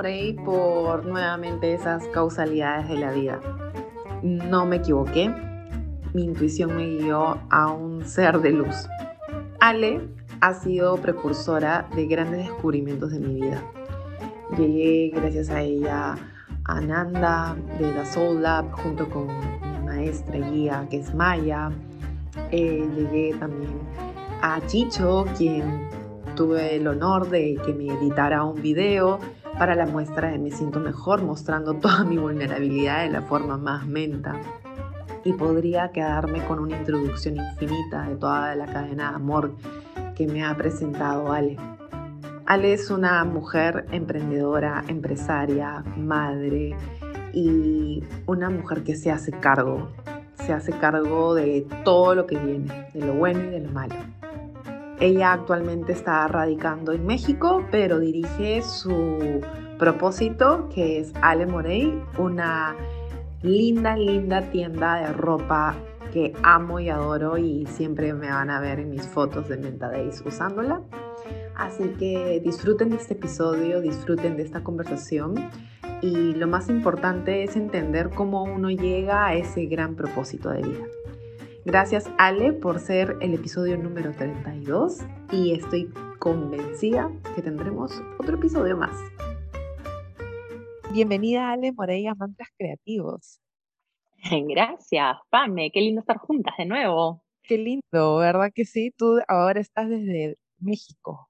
Morey por nuevamente esas causalidades de la vida. No me equivoqué, mi intuición me guió a un ser de luz. Ale ha sido precursora de grandes descubrimientos de mi vida. Llegué gracias a ella a Nanda de The Soul Lab junto con mi maestra guía que es Maya. Eh, llegué también a Chicho, quien tuve el honor de que me editara un video para la muestra de Me Siento Mejor, mostrando toda mi vulnerabilidad de la forma más menta. Y podría quedarme con una introducción infinita de toda la cadena de amor que me ha presentado Ale. Ale es una mujer emprendedora, empresaria, madre y una mujer que se hace cargo, se hace cargo de todo lo que viene, de lo bueno y de lo malo. Ella actualmente está radicando en México, pero dirige su propósito, que es Ale Morey, una linda, linda tienda de ropa que amo y adoro y siempre me van a ver en mis fotos de Menta Days usándola. Así que disfruten de este episodio, disfruten de esta conversación y lo más importante es entender cómo uno llega a ese gran propósito de vida. Gracias Ale por ser el episodio número 32 y estoy convencida que tendremos otro episodio más. Bienvenida Ale Moreira Mantras Creativos. Gracias, Pame, qué lindo estar juntas de nuevo. Qué lindo, ¿verdad que sí? Tú ahora estás desde México.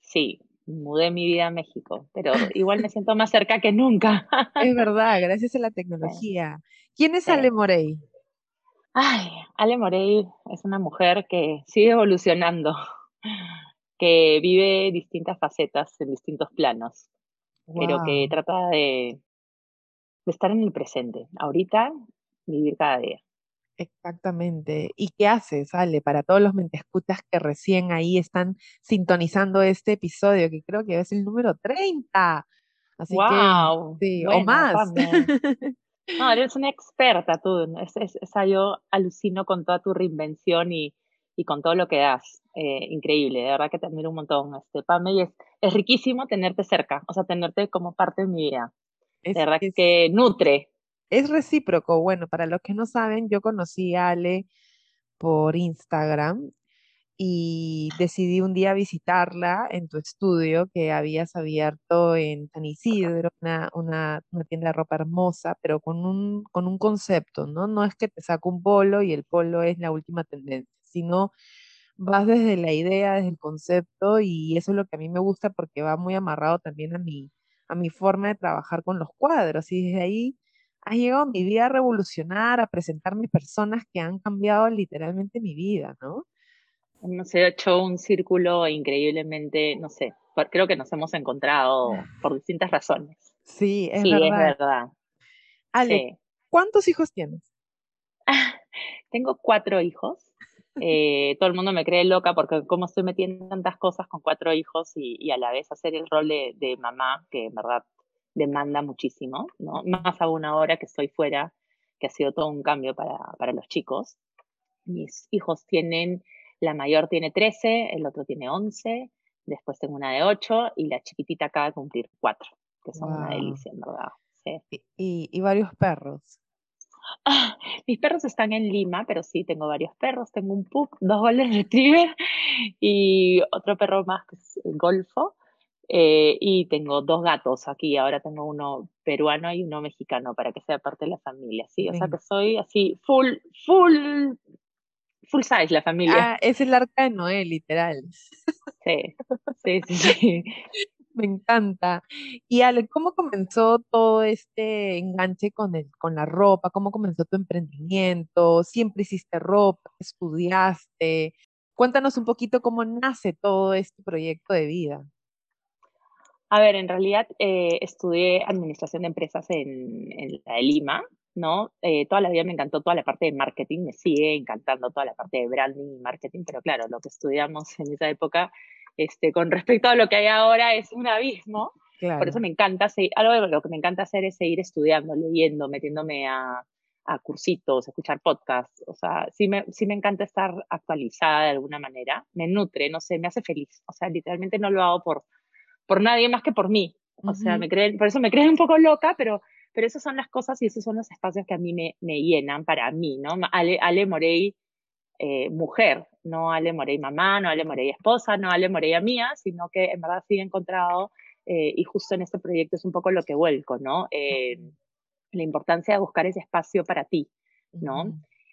Sí, mudé mi vida a México, pero igual me siento más cerca que nunca. Es verdad, gracias a la tecnología. ¿Quién es Ale Morey? Ay, Ale Morey es una mujer que sigue evolucionando, que vive distintas facetas en distintos planos, pero que trata de, de estar en el presente, ahorita, vivir cada día. Exactamente. ¿Y qué haces, Ale, para todos los mentescutas que recién ahí están sintonizando este episodio, que creo que es el número 30? Así wow. que, sí, o más. No, eres una experta tú. Es, es, yo alucino con toda tu reinvención y, y con todo lo que das. Eh, increíble, de verdad que te admiro un montón, este, Pame, y es, es riquísimo tenerte cerca, o sea, tenerte como parte de mi vida. de verdad que nutre. Es recíproco. Bueno, para los que no saben, yo conocí a Ale por Instagram y decidí un día visitarla en tu estudio que habías abierto en San Isidro, una, una, tienda de ropa hermosa, pero con un, con un concepto, ¿no? No es que te saco un polo y el polo es la última tendencia, sino vas desde la idea, desde el concepto y eso es lo que a mí me gusta porque va muy amarrado también a mi, a mi forma de trabajar con los cuadros y desde ahí ha llegado mi vida a revolucionar, a presentarme personas que han cambiado literalmente mi vida, ¿no? Hemos hecho un círculo increíblemente, no sé, creo que nos hemos encontrado por distintas razones. Sí, es verdad. es verdad. Ale, ¿cuántos hijos tienes? Tengo cuatro hijos. Eh, todo el mundo me cree loca porque como estoy metiendo tantas cosas con cuatro hijos y, a la vez hacer el rol de, de, mamá, que en verdad demanda muchísimo, ¿no? Más aún ahora que estoy fuera, que ha sido todo un cambio para, para los chicos. Mis hijos tienen la mayor tiene 13, el otro tiene 11, después tengo una de 8 y la chiquitita acaba de cumplir 4, que son una delicia, en verdad. ¿Y, varios perros? Ah, mis perros están en Lima, pero sí, tengo varios perros. Tengo un pug, dos golden retriever y otro perro más que es el golfo. Eh, y tengo dos gatos aquí. Ahora tengo uno peruano y uno mexicano para que sea parte de la familia. Sí, o sea que soy así full, full full size la familia. Ah, es el arca de Noé, literal. Sí, sí, sí, Me encanta. Y Ale, ¿cómo comenzó todo este enganche con, el, con la ropa? ¿Cómo comenzó tu emprendimiento? ¿Siempre hiciste ropa? ¿Estudiaste? Cuéntanos un poquito cómo nace todo este proyecto de vida. A ver, en realidad eh, estudié administración de empresas en, en la de Lima, ¿no? Eh, toda la vida me encantó toda la parte de marketing, me sigue encantando toda la parte de branding y marketing, pero claro, lo que estudiamos en esa época, este, con respecto a lo que hay ahora, es un abismo. Por eso me encanta, algo de lo que me encanta hacer es seguir estudiando, leyendo, metiéndome a, a cursitos, escuchar podcasts, o sea, sí me, sí me encanta estar actualizada de alguna manera, me nutre, no sé, me hace feliz, o sea, literalmente no lo hago por, por nadie más que por mí, O sea, me creen, por eso me creen un poco loca, pero, pero esas son las cosas y esos son los espacios que a mí me, me llenan para mí, ¿no? Ale, Ale Morey, eh, mujer, no Ale Morey mamá, no Ale Morey esposa, no Ale Morey mía, sino que en verdad sí he encontrado, eh, y justo en este proyecto es un poco lo que vuelco, ¿no? Eh, la importancia de buscar ese espacio para ti, ¿no?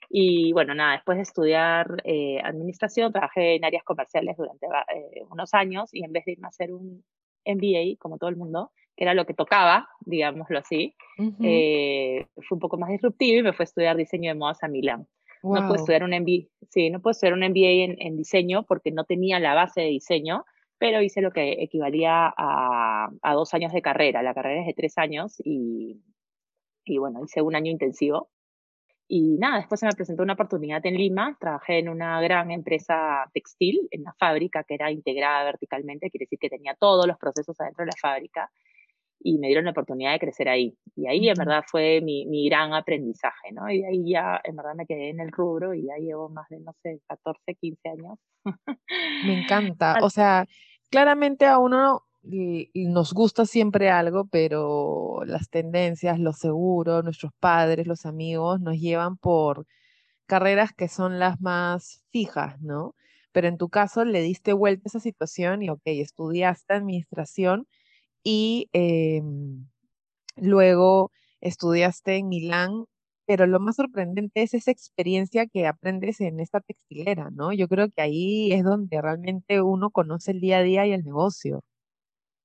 Y bueno, nada, después de estudiar administración, trabajé en áreas comerciales durante unos años y en vez de irme a hacer un MBA, como todo el mundo, que era lo que tocaba, digámoslo así, fue un poco más disruptivo y me fue a estudiar diseño de modas a Milán. No puedo estudiar un MBA, sí, no puedo estudiar un MBA en, diseño porque no tenía la base de diseño, pero hice lo que equivalía a, a dos años de carrera. La carrera es de tres años y, y bueno, hice un año intensivo. Y nada, después se me presentó una oportunidad en Lima. Trabajé en una gran empresa textil, en una fábrica que era integrada verticalmente, quiere decir que tenía todos los procesos adentro de la fábrica y me dieron la oportunidad de crecer ahí. Y ahí en verdad fue mi, mi, gran aprendizaje, ¿no? Y ahí ya en verdad me quedé en el rubro y ya llevo más de, no sé, 14, 15 años. Me encanta. O sea, claramente a uno nos gusta siempre algo, pero las tendencias, los seguros, nuestros padres, los amigos nos llevan por carreras que son las más fijas, ¿no? Pero en tu caso le diste vuelta a esa situación y, ok, estudiaste administración y em, luego estudiaste en Milán, pero lo más sorprendente es esa experiencia que aprendes en esta textilera, ¿no? Yo creo que ahí es donde realmente uno conoce el día a día y el negocio.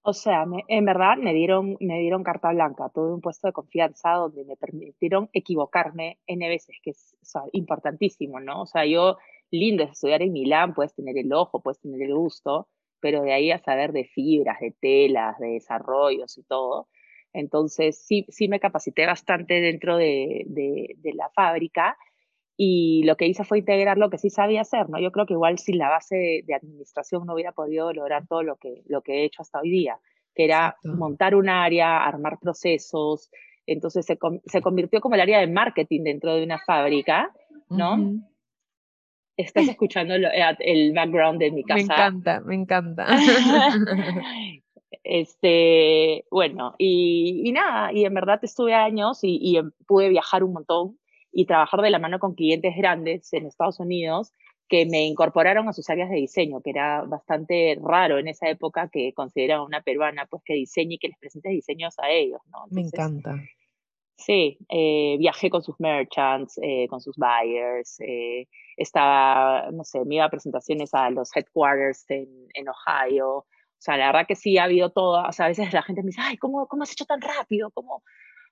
O sea, en verdad me dieron, me dieron carta blanca, tuve un puesto de confianza donde me permitieron equivocarme N veces, que es importantísimo, ¿no? O sea, yo, lindo es estudiar en Milán, puedes tener el ojo, puedes tener el gusto, pero de ahí a saber de fibras, de telas, de desarrollos y todo. Entonces, sí, sí me capacité bastante dentro de, de, la fábrica y lo que hice fue integrar lo que sí sabía hacer, ¿no? Yo creo que igual sin la base de, administración no hubiera podido lograr todo lo que, lo que he hecho hasta hoy día, que era montar un área, armar procesos, entonces se, se, convirtió como el área de marketing dentro de una fábrica, ¿no? Estás escuchando eh, el background de mi casa. Me encanta, me encanta. este, bueno, y, nada, y en verdad estuve años y, em, pude viajar un montón y trabajar de la mano con clientes grandes en Estados Unidos que me incorporaron a sus áreas de diseño, que era bastante raro en esa época que consideraban una peruana pues que diseñe y que les presente diseños a ellos, ¿no? me encanta. Sí, eh, viajé con sus merchants, eh, con sus buyers, eh, estaba, no sé, me iba a presentaciones a los headquarters en, en, Ohio. O sea, la verdad que sí ha habido todo. O sea, a veces la gente me dice, ay, ¿cómo, cómo has hecho tan rápido? ¿Cómo,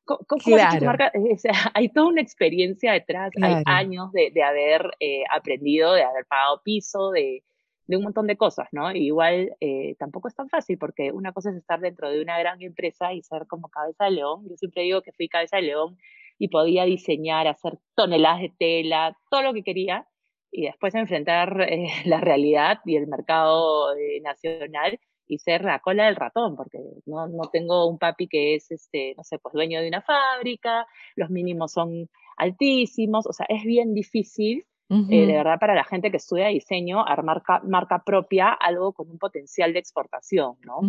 cómo, cómo has hecho marca? O sea, hay toda una experiencia detrás, hay años de, de haber aprendido, de haber pagado piso, de, de un montón de cosas, ¿no? igual eh, tampoco es tan fácil porque una cosa es estar dentro de una gran empresa y ser como cabeza de león. Yo siempre digo que fui cabeza de león y podía diseñar, hacer toneladas de tela, todo lo que quería y después enfrentar eh, la realidad y el mercado eh, nacional y ser la cola del ratón, porque no, no tengo un papi que es, este, no sé, pues dueño de una fábrica, los mínimos son altísimos, o sea, es bien difícil eh, de verdad para la gente que estudia diseño, armar marca propia, algo con un potencial de exportación, ¿no?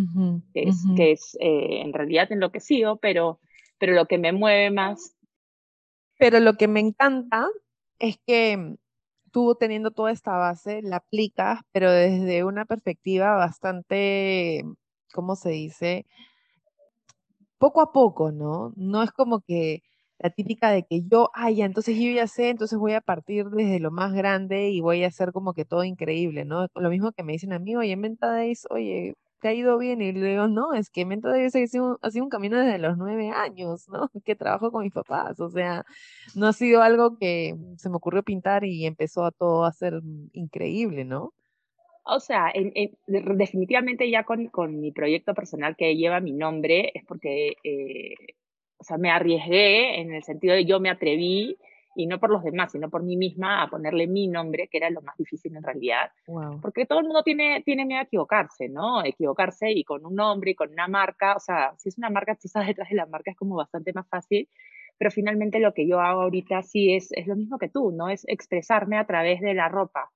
que es, que es en realidad enloquecido, pero, pero lo que me mueve más. Pero lo que me encanta es que tú teniendo toda esta base, la aplicas, pero desde una perspectiva bastante, ¿cómo se dice? Poco a poco, ¿no? No es como que la típica de que yo, ay, ya, entonces yo ya sé, entonces voy a partir desde lo más grande y voy a hacer como que todo increíble, ¿no? Lo mismo que me dicen a mí, oye, Menta oye, te ha ido bien, y le digo, no, es que Menta Days ha sido, ha sido un camino desde los nueve años, ¿no? Que trabajo con mis papás, o sea, no ha sido algo que se me ocurrió pintar y empezó a todo a ser increíble, ¿no? O sea, definitivamente ya con, con, mi proyecto personal que lleva mi nombre es porque eh, o sea, me arriesgué en el sentido de yo me atreví, y no por los demás, sino por mí misma, a ponerle mi nombre, que era lo más difícil en realidad. Porque todo el mundo tiene, tiene miedo a equivocarse, ¿no? Equivocarse y con un nombre y con una marca, o sea, si es una marca, tú estás detrás de la marca, es como bastante más fácil, pero finalmente lo que yo hago ahorita sí es, es lo mismo que tú, ¿no? Es expresarme a través de la ropa.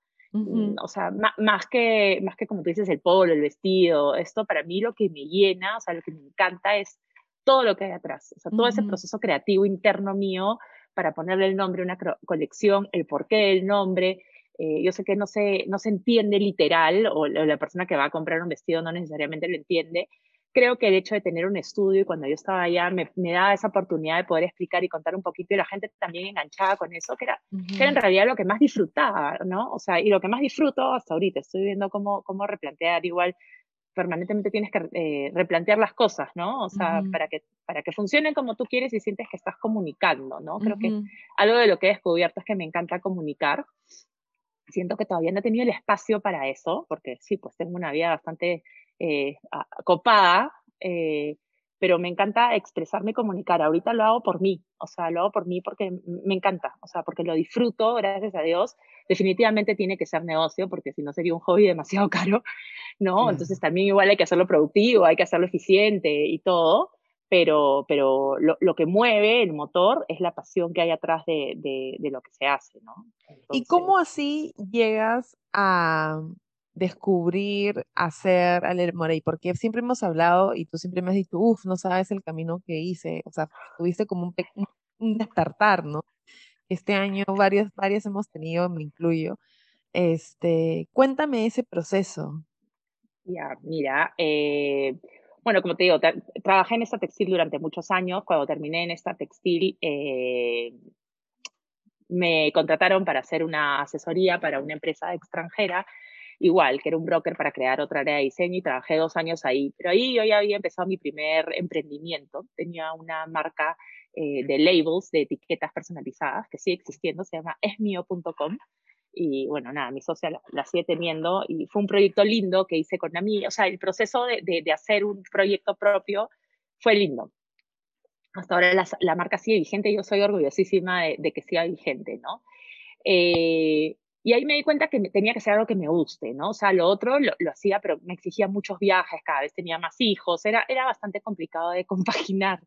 O sea, más, que, más que como tú dices, el polo, el vestido, esto para mí lo que me llena, o sea, lo que me encanta es todo lo que hay atrás, o sea, todo ese proceso creativo interno mío para ponerle el nombre a una colección, el porqué del nombre. Eh, yo sé que no se, no se entiende literal, o la persona que va a comprar un vestido no necesariamente lo entiende, creo que el hecho de tener un estudio y cuando yo estaba allá me, me daba esa oportunidad de poder explicar y contar un poquito y la gente también enganchada con eso, que era, que era en realidad lo que más disfrutaba, ¿no? O sea, y lo que más disfruto hasta ahorita, estoy viendo cómo, cómo replantear igual permanentemente tienes que eh, replantear las cosas, ¿no? O sea, para, que, para que funcionen como tú quieres y sientes que estás comunicando, ¿no? Creo que algo de lo que he descubierto es que me encanta comunicar. Siento que todavía no he tenido el espacio para eso, porque sí, pues tengo una vida bastante eh, copada, eh, pero me encanta expresarme y comunicar. Ahorita lo hago por mí, o sea, lo hago por mí porque me encanta, o sea, porque lo disfruto, gracias a Dios. Definitivamente tiene que ser negocio, porque si no sería un hobby demasiado caro, ¿no? Entonces también igual hay que hacerlo productivo, hay que hacerlo eficiente y todo, pero, pero lo, lo que mueve el motor es la pasión que hay atrás de, de, de lo que se hace, ¿no? ¿Y cómo así llegas a descubrir, hacer al Morey? Porque siempre hemos hablado y tú siempre me has dicho, uff, no sabes el camino que hice, o sea, tuviste como un, un despertar, ¿no? Este año varios, varias hemos tenido, me incluyo. Este, cuéntame ese proceso. Ya, mira, eh, bueno, como te digo, trabajé en esta textil durante muchos años. Cuando terminé en esta textil, eh, me contrataron para hacer una asesoría para una empresa extranjera igual, que era un broker para crear otra área de diseño y trabajé dos años ahí. Pero ahí yo ya había empezado mi primer emprendimiento. Tenía una marca eh, de labels, de etiquetas personalizadas, que sigue existiendo, se llama esmio.com. Y bueno, nada, mi socia la, sigue teniendo y fue un proyecto lindo que hice con mí. O sea, el proceso de, de, hacer un proyecto propio fue lindo. Hasta ahora la, la marca sigue vigente y yo soy orgullosísima de, de que siga vigente, ¿no? Eh, y ahí me di cuenta que tenía que ser algo que me guste, ¿no? O sea, lo otro lo, hacía, pero me exigía muchos viajes, cada vez tenía más hijos, era, era bastante complicado de compaginar.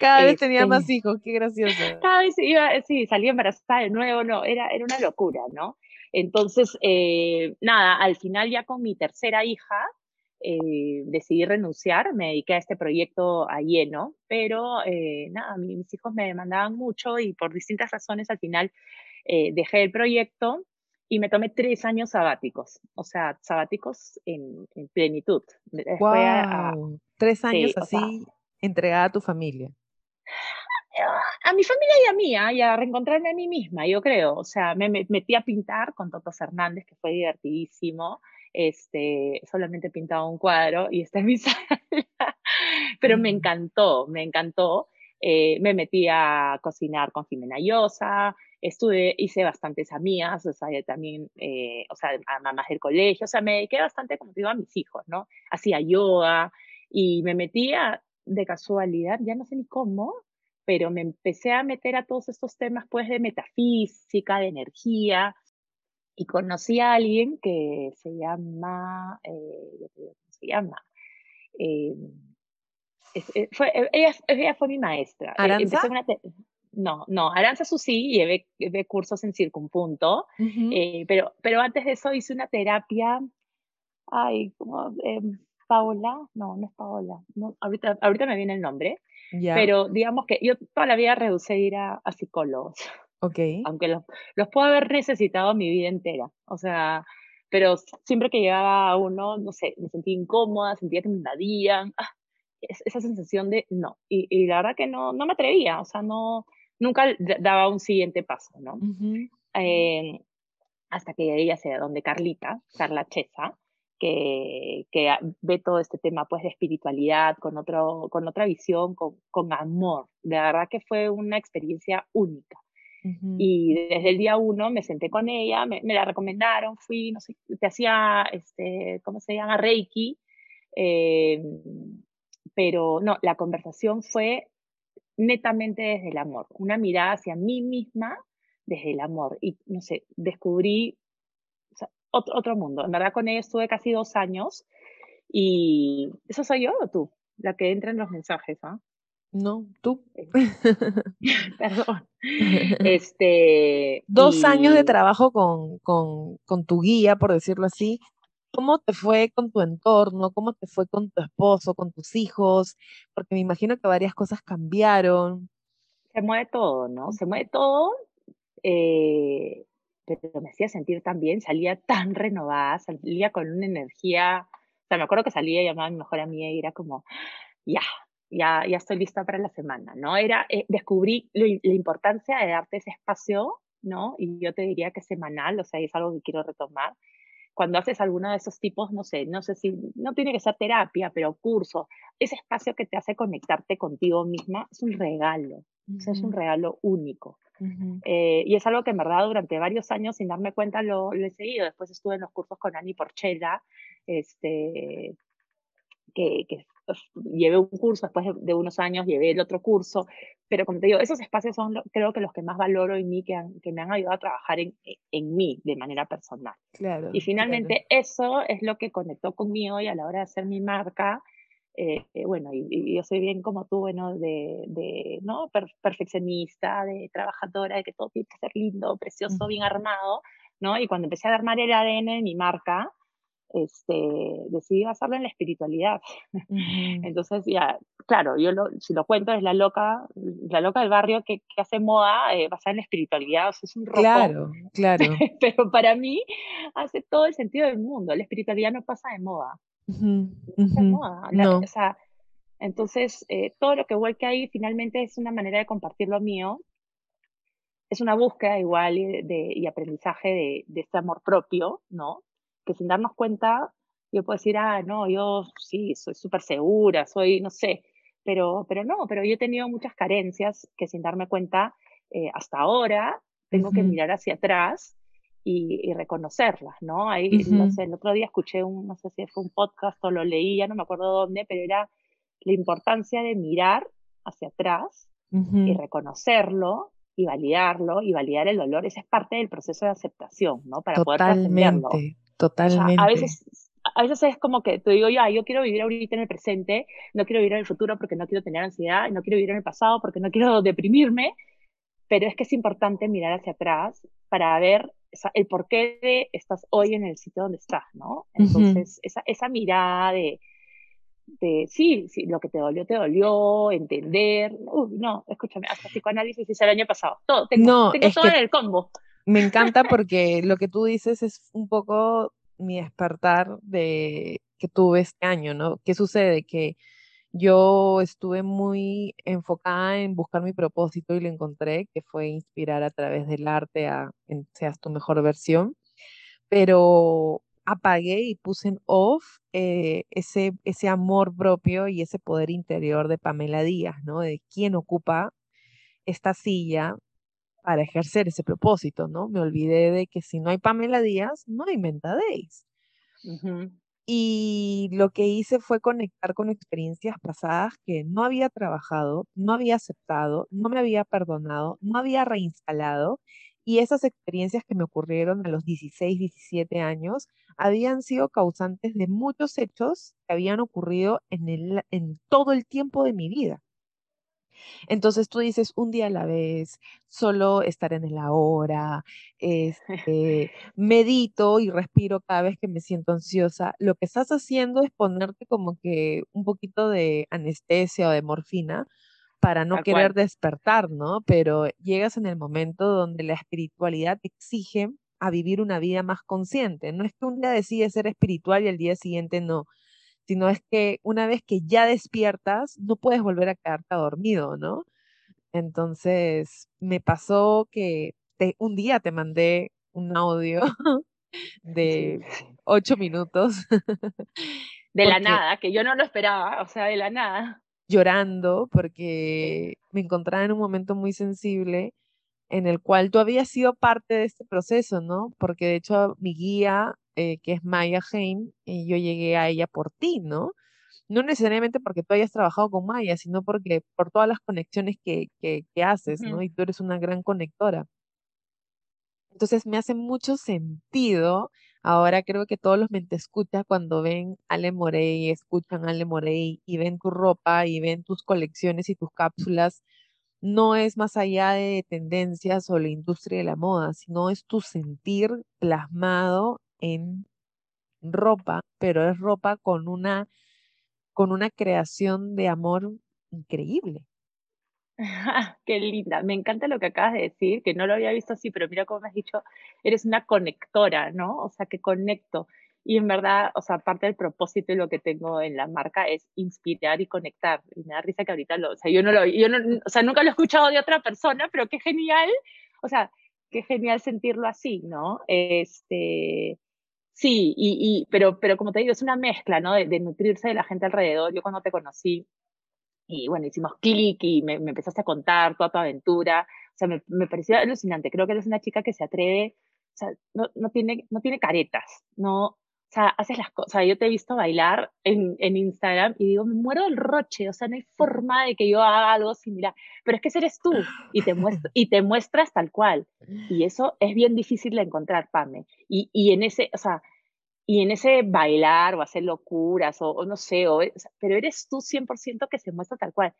Cada vez tenía más este, hijos, qué gracioso. Cada vez iba, sí, salía embarazada de nuevo, no, era, era una locura, ¿no? Entonces, eh, nada, al final ya con mi tercera hija, eh, decidí renunciar, me dediqué a este proyecto a lleno, pero eh, nada, mis hijos me demandaban mucho y por distintas razones al final dejé el proyecto y me tomé tres años sabáticos, o sea, sabáticos en, plenitud. wow. tres años así entregada a tu familia. A mi familia y a mí, ¿ah? y a reencontrarme a mí misma, yo creo. O sea, me, metí a pintar con Toto Fernández, que fue divertidísimo. Este, solamente he pintado un cuadro y está en mi sala. Pero me encantó, me encantó. Eh, me metí a cocinar con Jimena Llosa, estuve, hice bastantes amigas, o sea, también, eh, o sea, a mamás del colegio, o sea, me dediqué bastante, como digo, a mis hijos, ¿no? Hacía yoga y me metía de casualidad, ya no sé ni cómo, pero me empecé a meter a todos estos temas, pues, de metafísica, de energía, y conocí a alguien que se llama, eh, ¿cómo se llama? Eh, fue, ella, ella, fue mi maestra. ¿Aranza? No, no, Aranza sí, llevé, llevé cursos en circunpunto, eh, pero, pero antes de eso hice una terapia, ay, como eh, Paola, no, no es Paola, no, ahorita, ahorita me viene el nombre, pero digamos que yo toda la vida reducí ir a, psicólogos, okay. aunque los, los puedo haber necesitado mi vida entera, o sea, pero siempre que llegaba a uno, no sé, me sentía incómoda, sentía que me invadían, ah, esa sensación de no, y, y, la verdad que no, no me atrevía, o sea, no, nunca daba un siguiente paso, ¿no? Eh, hasta que ella se donde Carlita, Carla Chesa, que, que, ve todo este tema pues de espiritualidad con, otro, con otra visión, con, con amor. De verdad que fue una experiencia única. Y desde el día uno me senté con ella, me, la recomendaron, fui, no sé, te hacía, este, ¿cómo se llama? Reiki. Eh, pero no, la conversación fue netamente desde el amor, una mirada hacia mí misma desde el amor. Y, no sé, descubrí otro, otro, mundo. En verdad, con ella estuve casi dos años y eso soy yo o tú, la que entra en los mensajes, ¿ah? No, tú. Perdón. Este, Dos años de trabajo con, con, con tu guía, por decirlo así. ¿Cómo te fue con tu entorno? ¿Cómo te fue con tu esposo, con tus hijos? Porque me imagino que varias cosas cambiaron. Se mueve todo, ¿no? Se mueve todo, eh, pero me hacía sentir tan bien, salía tan renovada, salía con una energía, o sea, me acuerdo que salía y llamaba a mi mejor amiga y era como, ya, ya, ya estoy lista para la semana, ¿no? Era, eh, descubrí la importancia de darte ese espacio, ¿no? Y yo te diría que semanal, o sea, es algo que quiero retomar. Cuando haces alguno de esos tipos, no sé, no sé si, no tiene que ser terapia, pero curso, ese espacio que te hace conectarte contigo misma es un regalo, es un regalo único. Eh, y es algo que en verdad durante varios años, sin darme cuenta, lo, lo, he seguido. Después estuve en los cursos con Ani Porchela, este, que, que llevé un curso, después de, unos años llevé el otro curso, pero como te digo, esos espacios son creo que los que más valoro en mí, que, que me han ayudado a trabajar en, en mí de manera personal. Claro, y finalmente eso es lo que conectó conmigo y a la hora de hacer mi marca, eh, eh, bueno, y, yo soy bien como tú, bueno, de, de ¿no? perfeccionista, de trabajadora, de que todo tiene que ser lindo, precioso, bien armado, ¿no? Y cuando empecé a armar el ADN de mi marca, este, decidí basarlo en la espiritualidad. Entonces, ya, claro, yo lo, si lo cuento es la loca, la loca del barrio que, que hace moda eh, basada en la espiritualidad, o sea, es un rojo. Claro, claro. Pero para mí hace todo el sentido del mundo. La espiritualidad no pasa de moda. no pasa de moda. no. O sea, entonces, eh, todo lo que vuelque ahí finalmente es una manera de compartir lo mío. Es una búsqueda igual de, y aprendizaje de, de este amor propio, ¿no? Que sin darnos cuenta, yo puedo decir, ah, no, yo sí, soy súper segura, soy, no sé, pero, pero no, pero yo he tenido muchas carencias que sin darme cuenta, eh, hasta ahora tengo que mirar hacia atrás y, reconocerlas, ¿no? Ahí, no sé, el otro día escuché un, no sé si fue un podcast o lo leí, ya no me acuerdo dónde, pero era la importancia de mirar hacia atrás y reconocerlo y validarlo y validar el dolor. Esa es parte del proceso de aceptación, ¿no? Para poder trascenderlo. Totalmente. a veces a veces es como que te digo, ya, yo quiero vivir ahorita en el presente, no quiero vivir en el futuro porque no quiero tener ansiedad, no quiero vivir en el pasado porque no quiero deprimirme, pero es que es importante mirar hacia atrás para ver el por qué de estás hoy en el sitio donde estás, ¿no? Entonces, esa, esa mirada de, de, sí, sí, lo que te dolió, te dolió, entender, uy, no, escúchame, hasta psicoanálisis hice el año pasado, todo, tengo, no, tengo todo en el combo. Me encanta porque lo que tú dices es un poco mi despertar de que tuve este año, ¿no? ¿Qué sucede? Que yo estuve muy enfocada en buscar mi propósito y lo encontré, que fue inspirar a través del arte a seas tu mejor versión, pero apagué y puse en off eh, ese, ese amor propio y ese poder interior de Pamela Díaz, ¿no? De quién ocupa esta silla para ejercer ese propósito, ¿no? Me olvidé de que si no hay Pamela Díaz, no hay Mentadéis. Y lo que hice fue conectar con experiencias pasadas que no había trabajado, no había aceptado, no me había perdonado, no había reinstalado. Y esas experiencias que me ocurrieron a los 16, 17 años habían sido causantes de muchos hechos que habían ocurrido en, el, en todo el tiempo de mi vida. Entonces tú dices un día a la vez, solo estar en el ahora, este, medito y respiro cada vez que me siento ansiosa. Lo que estás haciendo es ponerte como que un poquito de anestesia o de morfina para no querer despertar, ¿no? Pero llegas en el momento donde la espiritualidad te exige a vivir una vida más consciente. No es que un día decides ser espiritual y al día siguiente no sino es que una vez que ya despiertas, no puedes volver a quedarte dormido, ¿no? Entonces, me pasó que un día te mandé un audio de ocho minutos. De la nada, que yo no lo esperaba, o sea, de la nada. Llorando porque me encontraba en un momento muy sensible en el cual tú habías sido parte de este proceso, ¿no? Porque de hecho mi guía eh, que es Maya Heim, y yo llegué a ella por ti, ¿no? No necesariamente porque tú hayas trabajado con Maya, sino porque por todas las conexiones que, que, haces, ¿no? Y tú eres una gran conectora. Entonces me hace mucho sentido Ahora creo que todos los mente escuchas cuando ven Ale Morey, escuchan Ale Morey y ven tu ropa y ven tus colecciones y tus cápsulas, no es más allá de tendencias o la industria de la moda, sino es tu sentir plasmado en ropa, pero es ropa con una, con una creación de amor increíble. Qué linda, me encanta lo que acabas de decir, que no lo había visto así, pero mira cómo me has dicho, eres una conectora, ¿no? O sea, que conecto. Y en verdad, o sea, parte del propósito y lo que tengo en la marca es inspirar y conectar. Y me da risa que ahorita lo, o sea, yo no lo, yo no, o sea, nunca lo he escuchado de otra persona, pero qué genial, o sea, qué genial sentirlo así, ¿no? Este, sí, y, y pero, pero como te digo, es una mezcla, ¿no? De, de nutrirse de la gente alrededor. Yo cuando te conocí, y bueno, hicimos clic y me, me, empezaste a contar toda tu aventura. O sea, me, me, pareció alucinante. Creo que eres una chica que se atreve, o sea, no, no, tiene, no tiene caretas, no, o sea, haces las cosas. O sea, yo te he visto bailar en, en Instagram y digo, me muero del roche, o sea, no hay forma de que yo haga algo similar. Pero es que eres tú y te, muestro, y te muestras tal cual. Y eso es bien difícil de encontrar, Pame. Y, y en ese, o sea, y en ese bailar o hacer locuras o, o no sé, o, pero eres tú 100% que se muestra tal cual.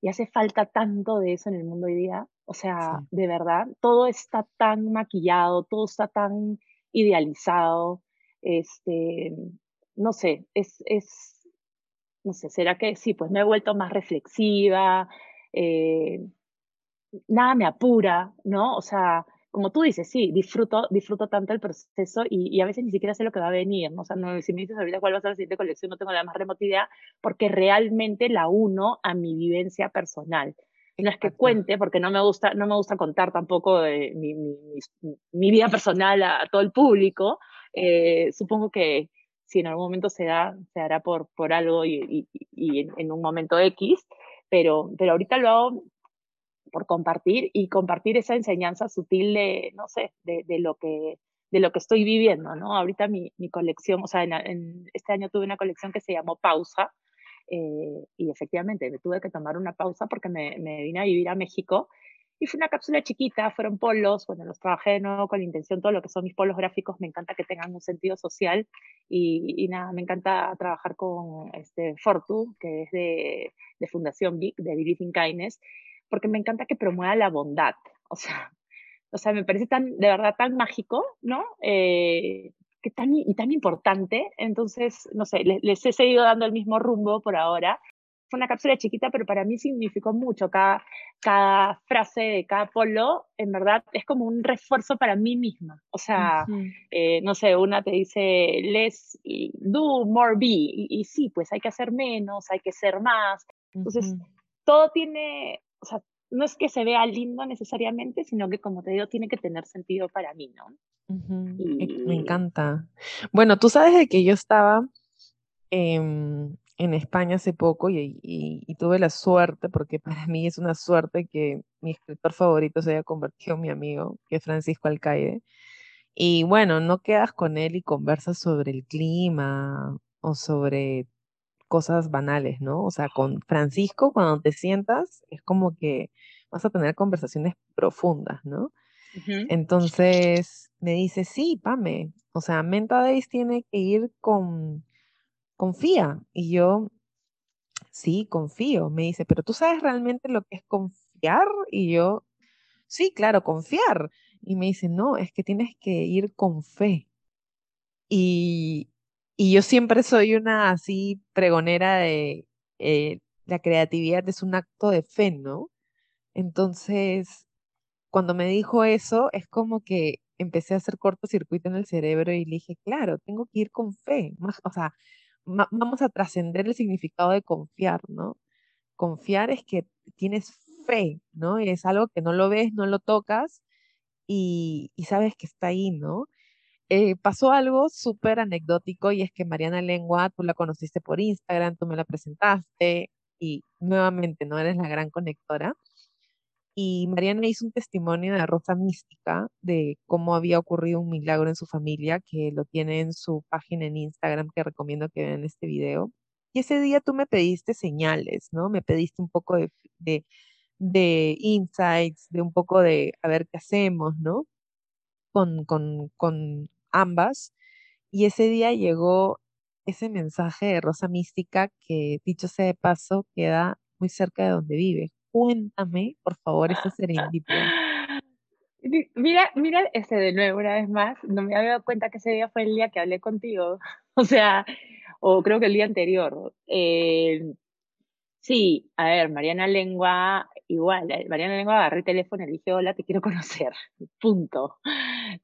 Y hace falta tanto de eso en el mundo hoy día. O sea, sí. de verdad, todo está tan maquillado, todo está tan idealizado. Este, no sé, es, es, no sé, será que sí, pues me he vuelto más reflexiva, eh, nada me apura, ¿no? O sea, como tú dices, sí, disfruto, disfruto tanto el proceso y, y, a veces ni siquiera sé lo que va a venir, ¿no? O sea, no, si me dices ahorita cuál va a ser la siguiente colección, no tengo la más remota idea, porque realmente la uno a mi vivencia personal. No es que cuente, porque no me gusta, no me gusta contar tampoco de mi, mi, mi, mi vida personal a, a, todo el público. Eh, supongo que si en algún momento se da, se hará por, por algo y, y, y en, en, un momento X, pero, pero ahorita lo hago por compartir y compartir esa enseñanza sutil de, no sé, de, de lo que de lo que estoy viviendo, ¿no? Ahorita mi, mi colección, o sea, en, en, este año tuve una colección que se llamó Pausa, eh, y efectivamente me tuve que tomar una pausa porque me, me, vine a vivir a México fue una cápsula chiquita, fueron polos, bueno, los trabajé de nuevo con la intención, todo lo que son mis polos gráficos, me encanta que tengan un sentido social y, y nada, me encanta trabajar con este Fortu, que es de, de Fundación Big, de Believe in Kindness, porque me encanta que promueva la bondad, o sea, o sea, me parece tan, de verdad, tan mágico, ¿no? Eh, que tan, y tan importante, entonces, no sé, les, les, he seguido dando el mismo rumbo por ahora. Fue una cápsula chiquita, pero para mí significó mucho. Cada, cada frase de cada polo, en verdad, es como un refuerzo para mí misma. O sea, uh -huh. eh, no sé, una te dice, let's do more be. Y, y, sí, pues hay que hacer menos, hay que ser más. Entonces, uh -huh. todo tiene, o sea, no es que se vea lindo necesariamente, sino que como te digo, tiene que tener sentido para mí, ¿no? Uh -huh. y... Me encanta. Bueno, tú sabes de que yo estaba eh, en España hace poco y, y, y, tuve la suerte, porque para mí es una suerte que mi escritor favorito se haya convertido en mi amigo, que es Francisco Alcaide. Y bueno, no quedas con él y conversas sobre el clima o sobre cosas banales, ¿no? O sea, con Francisco, cuando te sientas, es como que vas a tener conversaciones profundas, ¿no? Uh -huh. Entonces me dice, sí, Pame, o sea, Menta Days tiene que ir con, confía. Y yo, sí, confío. Me dice, pero tú sabes realmente lo que es confiar? Y yo, sí, claro, confiar. Y me dice, no, es que tienes que ir con fe. Y, y yo siempre soy una así pregonera de eh, la creatividad es un acto de fe, ¿no? Entonces, cuando me dijo eso, es como que empecé a hacer cortocircuito en el cerebro y le dije, claro, tengo que ir con fe. O sea, vamos a trascender el significado de confiar, ¿no? Confiar es que tienes fe, ¿no? Y es algo que no lo ves, no lo tocas y, sabes que está ahí, ¿no? eh, pasó algo súper anecdótico y es que Mariana Lengua, tú la conociste por Instagram, tú me la presentaste y nuevamente no eres la gran conectora. Y Mariana hizo un testimonio de Rosa Mística de cómo había ocurrido un milagro en su familia, que lo tiene en su página en Instagram, que recomiendo que vean este video. Y ese día tú me pediste señales, ¿no? Me pediste un poco de, de, insights, de un poco de a ver qué hacemos, ¿no? Con, con, con ambas. Y ese día llegó ese mensaje de Rosa Mística que, dicho sea de paso, queda muy cerca de donde vive. Cuéntame, por favor, ese serendipia. Mira, mira ese de nuevo una vez más. No me había dado cuenta que ese día fue el día que hablé contigo. O sea, o creo que el día anterior. Eh, sí, a ver, Mariana Lengua, igual, eh, Mariana Lengua agarré el teléfono y le dije, hola, te quiero conocer, punto,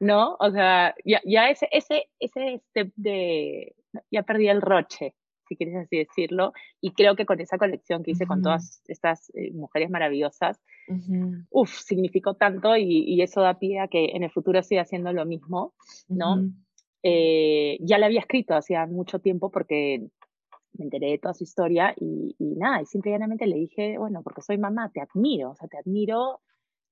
¿no? O sea, ya, ya ese, ese, ese step de, ya perdí el roche, si quieres así decirlo, y creo que con esa colección que hice con todas estas eh, mujeres maravillosas, uff, significó tanto y, y, eso da pie a que en el futuro siga haciendo lo mismo, ¿no? Eh, ya la había escrito hacía mucho tiempo porque me enteré de toda su historia y, nada, y simplemente le dije, bueno, porque soy mamá, te admiro, o sea, te admiro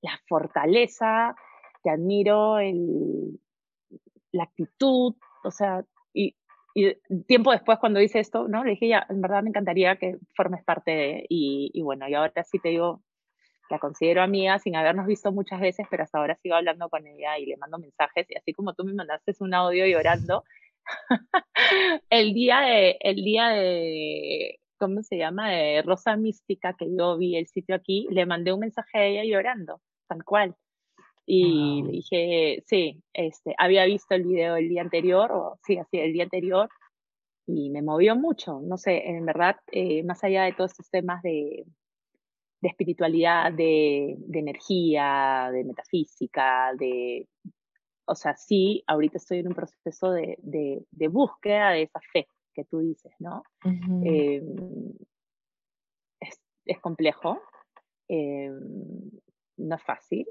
la fortaleza, te admiro el, la actitud, o sea, y, y, tiempo después cuando hice esto, ¿no? Le dije, ya, en verdad me encantaría que formes parte de, y, y bueno, y ahora sí te digo, la considero amiga sin habernos visto muchas veces, pero hasta ahora sigo hablando con ella y le mando mensajes, y así como tú me mandaste un audio llorando, el día el día de, ¿cómo se llama? De Rosa Mística, que yo vi el sitio aquí, le mandé un mensaje a ella llorando, tal cual. Y le dije, sí, este, había visto el video el día anterior, o sí, así, el día anterior, y me movió mucho. No sé, en verdad, eh, más allá de todos estos temas de, de espiritualidad, de, de, energía, de metafísica, de... O sea, sí, ahorita estoy en un proceso de, de, de búsqueda de esa fe que tú dices, ¿no? eh, es, es, complejo, eh, no es fácil,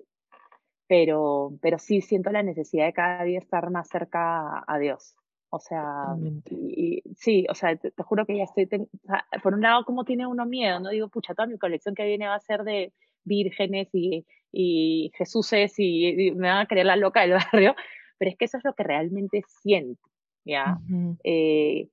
pero, pero sí siento la necesidad de cada día estar más cerca a Dios. O sea, y, sí, o sea, te, juro que ya estoy, por un lado, como tiene uno miedo, no digo, pucha, toda mi colección que viene va a ser de vírgenes y, y Jesuses y, me van a creer la loca del barrio, pero es que eso es lo que realmente siento, ¿ya? eh,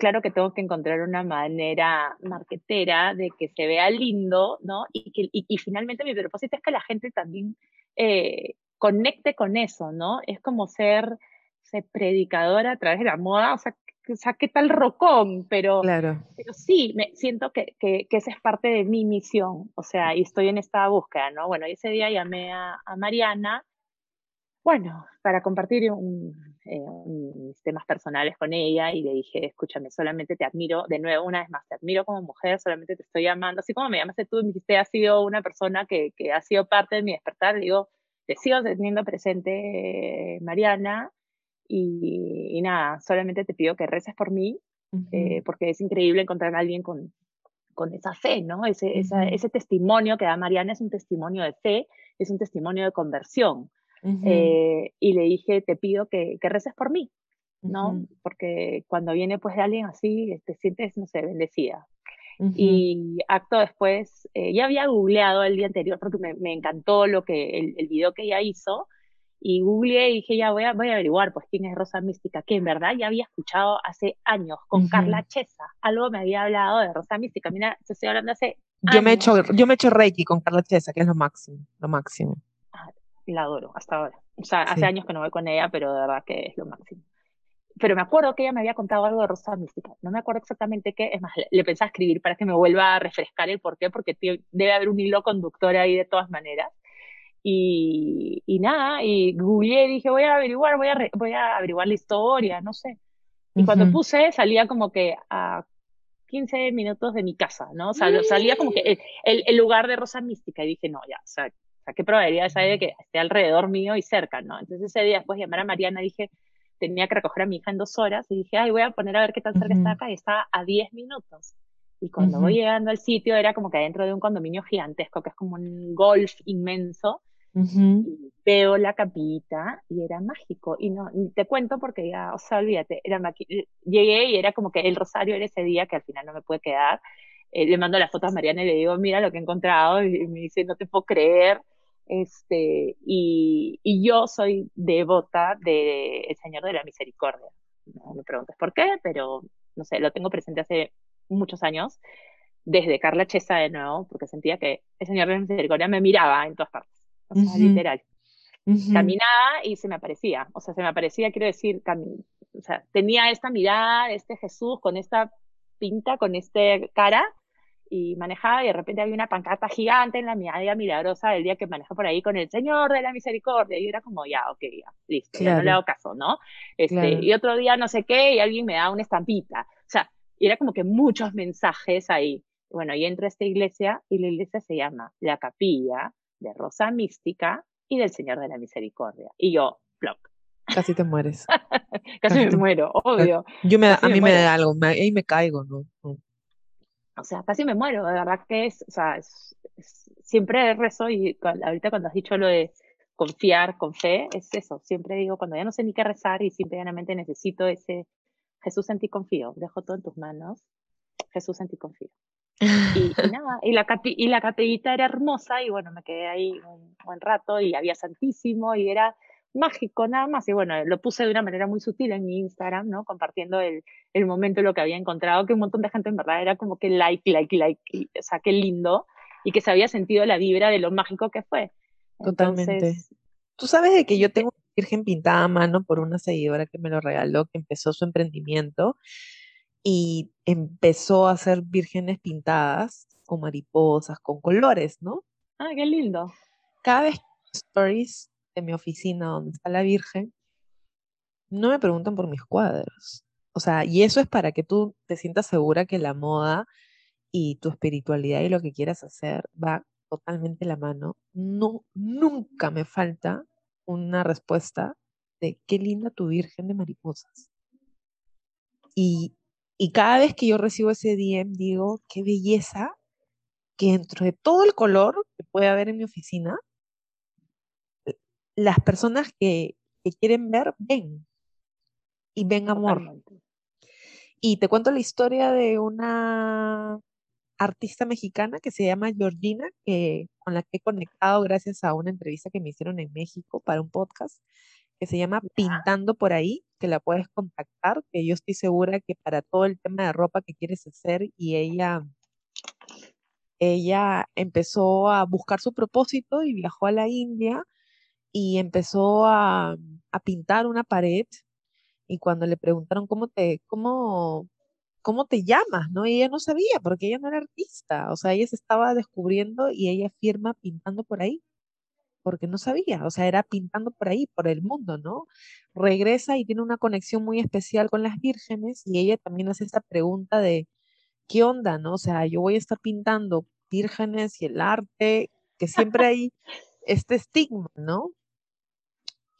claro que tengo que encontrar una manera marketera de que se vea lindo, ¿no? Y, que, y, y finalmente mi propósito es que la gente también eh, conecte con eso, ¿no? Es como ser ser predicadora a través de la moda, o sea, o sea ¿qué tal rocón? Pero, claro. pero sí, me siento que, que, que, esa es parte de mi misión, o sea, y estoy en esta búsqueda, ¿no? Bueno, ese día llamé a, a Mariana, bueno, para compartir un, eh, mis temas personales con ella y le dije, escúchame, solamente te admiro, de nuevo, una vez más, te admiro como mujer, solamente te estoy llamando, así como me llamaste tú, me dijiste, has sido una persona que, que ha sido parte de mi despertar, digo, te sigo teniendo presente, Mariana, y, y, nada, solamente te pido que reces por mí, uh -huh. eh, porque es increíble encontrar a alguien con, con esa fe, ¿no? Ese, uh -huh. esa, ese testimonio que da Mariana es un testimonio de fe, es un testimonio de conversión. Uh -huh. eh, y le dije, te pido que, que reces por mí, ¿no? Porque cuando viene pues de alguien así, te sientes, no sé, bendecida. Y acto después, eh, ya había googleado el día anterior porque me, me encantó lo que, el, el video que ella hizo, y googleé y dije, ya voy a, voy a averiguar pues quién es Rosa Mística, que en verdad ya había escuchado hace años con uh -huh. Carla Chesa, algo me había hablado de Rosa Mística, mira, te estoy hablando hace yo me he hecho yo me he hecho Reiki con Carla Chesa, que es lo máximo, lo máximo. La adoro hasta ahora. O sea, sí. hace años que no voy con ella, pero de verdad que es lo máximo. Pero me acuerdo que ella me había contado algo de Rosa Mística. No me acuerdo exactamente qué. Es más, le, pensaba escribir para que me vuelva a refrescar el por qué, porque debe haber un hilo conductor ahí de todas maneras. Y, y, nada, y googleé y dije, voy a averiguar, voy a, voy a averiguar la historia, no sé. Y uh -huh. cuando puse, salía como que a 15 minutos de mi casa, ¿no? O sea, salía como que el, el, el, lugar de Rosa Mística y dije, no, ya, o sea, sea ¿qué probabilidades hay de que esté alrededor mío y cerca, ¿no? Entonces ese día después de llamar a Mariana dije, tenía que recoger a mi hija en dos horas y dije, ay, voy a poner a ver qué tan cerca uh -huh. está acá y estaba a 10 minutos. Y cuando uh -huh. voy llegando al sitio era como que adentro de un condominio gigantesco, que es como un golf inmenso, Uh -huh. y veo la capita y era mágico. Y no, te cuento porque ya, o sea, olvídate, era llegué y era como que el rosario era ese día que al final no me pude quedar. Eh, le mando las fotos a Mariana y le digo, mira lo que he encontrado. Y me dice, no te puedo creer. Este, y, y yo soy devota del de Señor de la Misericordia. No me preguntes por qué, pero no sé, lo tengo presente hace muchos años, desde Carla Chesa de nuevo, porque sentía que el Señor de la Misericordia me miraba en todas partes o sea, uh -huh. literal. Uh -huh. Caminaba y se me aparecía, o sea, se me aparecía, quiero decir, o sea, tenía esta mirada, este Jesús con esta pinta, con este cara, y manejaba y de repente había una pancarta gigante en la medalla milagrosa del día que manejó por ahí con el Señor de la Misericordia y era como ya, ok, ya, listo, ya no le hago caso, ¿no? Este, Y otro día no sé qué y alguien me da una estampita, o sea, era como que muchos mensajes ahí. Bueno, y entro a esta iglesia y la iglesia se llama La Capilla de Rosa Mística y del Señor de la Misericordia. Y yo, flop. Casi te mueres. Casi, me muero, obvio. Yo me, a mí me, da algo, ahí me caigo, ¿no? O sea, casi me muero, de verdad que es, o sea, siempre rezo y ahorita cuando has dicho lo de confiar con fe, es eso, siempre digo, cuando ya no sé ni qué rezar y simplemente necesito ese Jesús en ti confío, dejo todo en tus manos, Jesús en ti confío. Y, nada, y la, y la capellita era hermosa y bueno, me quedé ahí un buen rato y había Santísimo y era mágico nada más. Y bueno, lo puse de una manera muy sutil en mi Instagram, ¿no? Compartiendo el, el momento, lo que había encontrado, que un montón de gente en verdad era como que like, like, like, o sea, qué lindo, y que se había sentido la vibra de lo mágico que fue. Totalmente. Tú sabes de que yo tengo una virgen pintada a mano por una seguidora que me lo regaló, que empezó su emprendimiento y empezó a hacer vírgenes pintadas con mariposas, con colores, ¿no? Ah, qué lindo. Cada vez stories de mi oficina donde está la Virgen, no me preguntan por mis cuadros. O sea, y eso es para que tú te sientas segura que la moda y tu espiritualidad y lo que quieras hacer va totalmente la mano. No, nunca me falta una respuesta de qué linda tu Virgen de mariposas. Y, y cada vez que yo recibo ese DM, digo, qué belleza que dentro de todo el color que puede haber en mi oficina, las personas que, quieren ver, ven. Y ven amor. Y te cuento la historia de una artista mexicana que se llama Georgina, que, con la que he conectado gracias a una entrevista que me hicieron en México para un podcast que se llama Pintando por ahí, que la puedes contactar, que yo estoy segura que para todo el tema de ropa que quieres hacer y ella ella empezó a buscar su propósito y viajó a la India y empezó a, pintar una pared y cuando le preguntaron cómo te, cómo, cómo te llamas, ¿no? Y ella no sabía porque ella no era artista, o sea, ella se estaba descubriendo y ella firma pintando por ahí, porque no sabía, o sea, era pintando por ahí, por el mundo, ¿no? Regresa y tiene una conexión muy especial con las vírgenes y ella también hace esta pregunta de, ¿qué onda, no? O sea, yo voy a estar pintando vírgenes y el arte, que siempre hay este estigma, ¿no?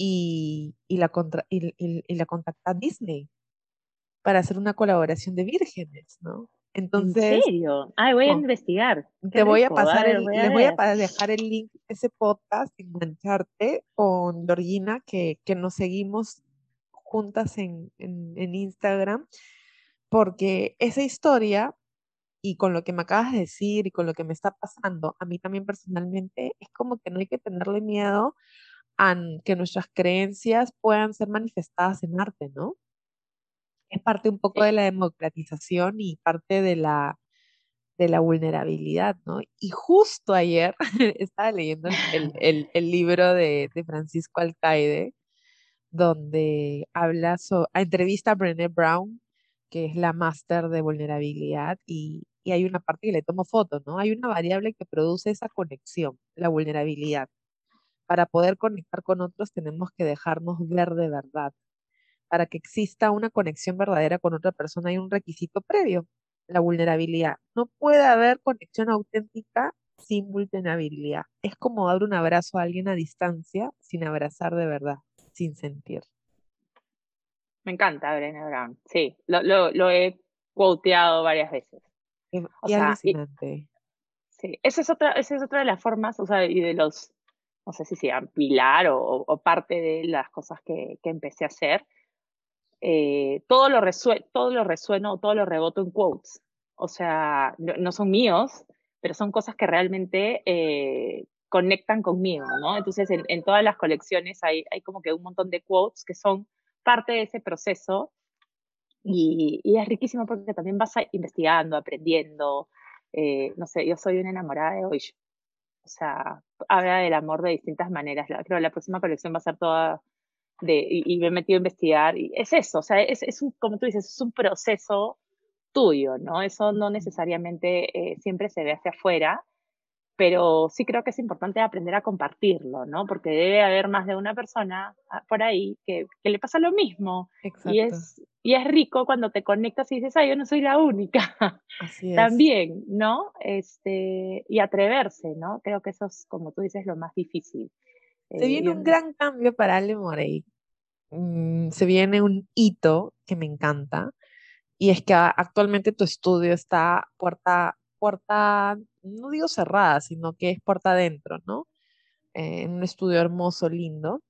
Y, la, contra, y, la contacta Disney para hacer una colaboración de vírgenes, ¿no? Entonces, ¿En serio? Ay, voy a investigar. te voy a pasar, el, les voy a dejar el link de ese podcast, engancharte con Georgina, que, que nos seguimos juntas en, en, en, Instagram, porque esa historia y con lo que me acabas de decir y con lo que me está pasando, a mí también personalmente, es como que no hay que tenerle miedo que nuestras creencias puedan ser manifestadas en arte, ¿no? Es parte un poco de la democratización y parte de la, de la vulnerabilidad, ¿no? Y justo ayer estaba leyendo el, el, libro de, de, Francisco Alcaide, donde habla, sobre, entrevista a Brené Brown, que es la máster de vulnerabilidad, y, y hay una parte que le tomo foto, ¿no? Hay una variable que produce esa conexión, la vulnerabilidad para poder conectar con otros tenemos que dejarnos ver de verdad. Para que exista una conexión verdadera con otra persona hay un requisito previo, la vulnerabilidad. No puede haber conexión auténtica sin vulnerabilidad. Es como dar un abrazo a alguien a distancia sin abrazar de verdad, sin sentir. Me encanta Brené Brown. Sí, lo, he quoteado varias veces. Es, sí, esa es, otra, esa es otra de las formas, o sea, y de los no sé si sea pilar o, parte de las cosas que, empecé a hacer, eh, todo, lo todo lo resueno, todo lo reboto en quotes. O sea, no, son míos, pero son cosas que realmente eh, conectan conmigo, ¿no? Entonces, en, todas las colecciones hay, hay como que un montón de quotes que son parte de ese proceso y, es riquísimo porque también vas investigando, aprendiendo. Eh, no sé, yo soy una enamorada de hoy o sea, habla del amor de distintas maneras. Creo que la próxima colección va a ser toda de, y, me he metido a investigar. Y es eso, o sea, es, es un, como tú dices, es un proceso tuyo, ¿no? Eso no necesariamente eh, siempre se ve hacia afuera, pero sí creo que es importante aprender a compartirlo, ¿no? Porque debe haber más de una persona ah, por ahí que, que le pasa lo mismo. Y es, y es rico cuando te conectas y dices, ay, yo no soy la única. Así es. También, ¿no? Este, y atreverse, ¿no? Creo que eso es, como tú dices, lo más difícil. Se viene eh, un gran cambio para Ale Morey. Mm, se viene un hito que me encanta y es que actualmente tu estudio está puerta, puerta, no digo cerrada, sino que es puerta adentro, ¿no? Eh, en un estudio hermoso, lindo.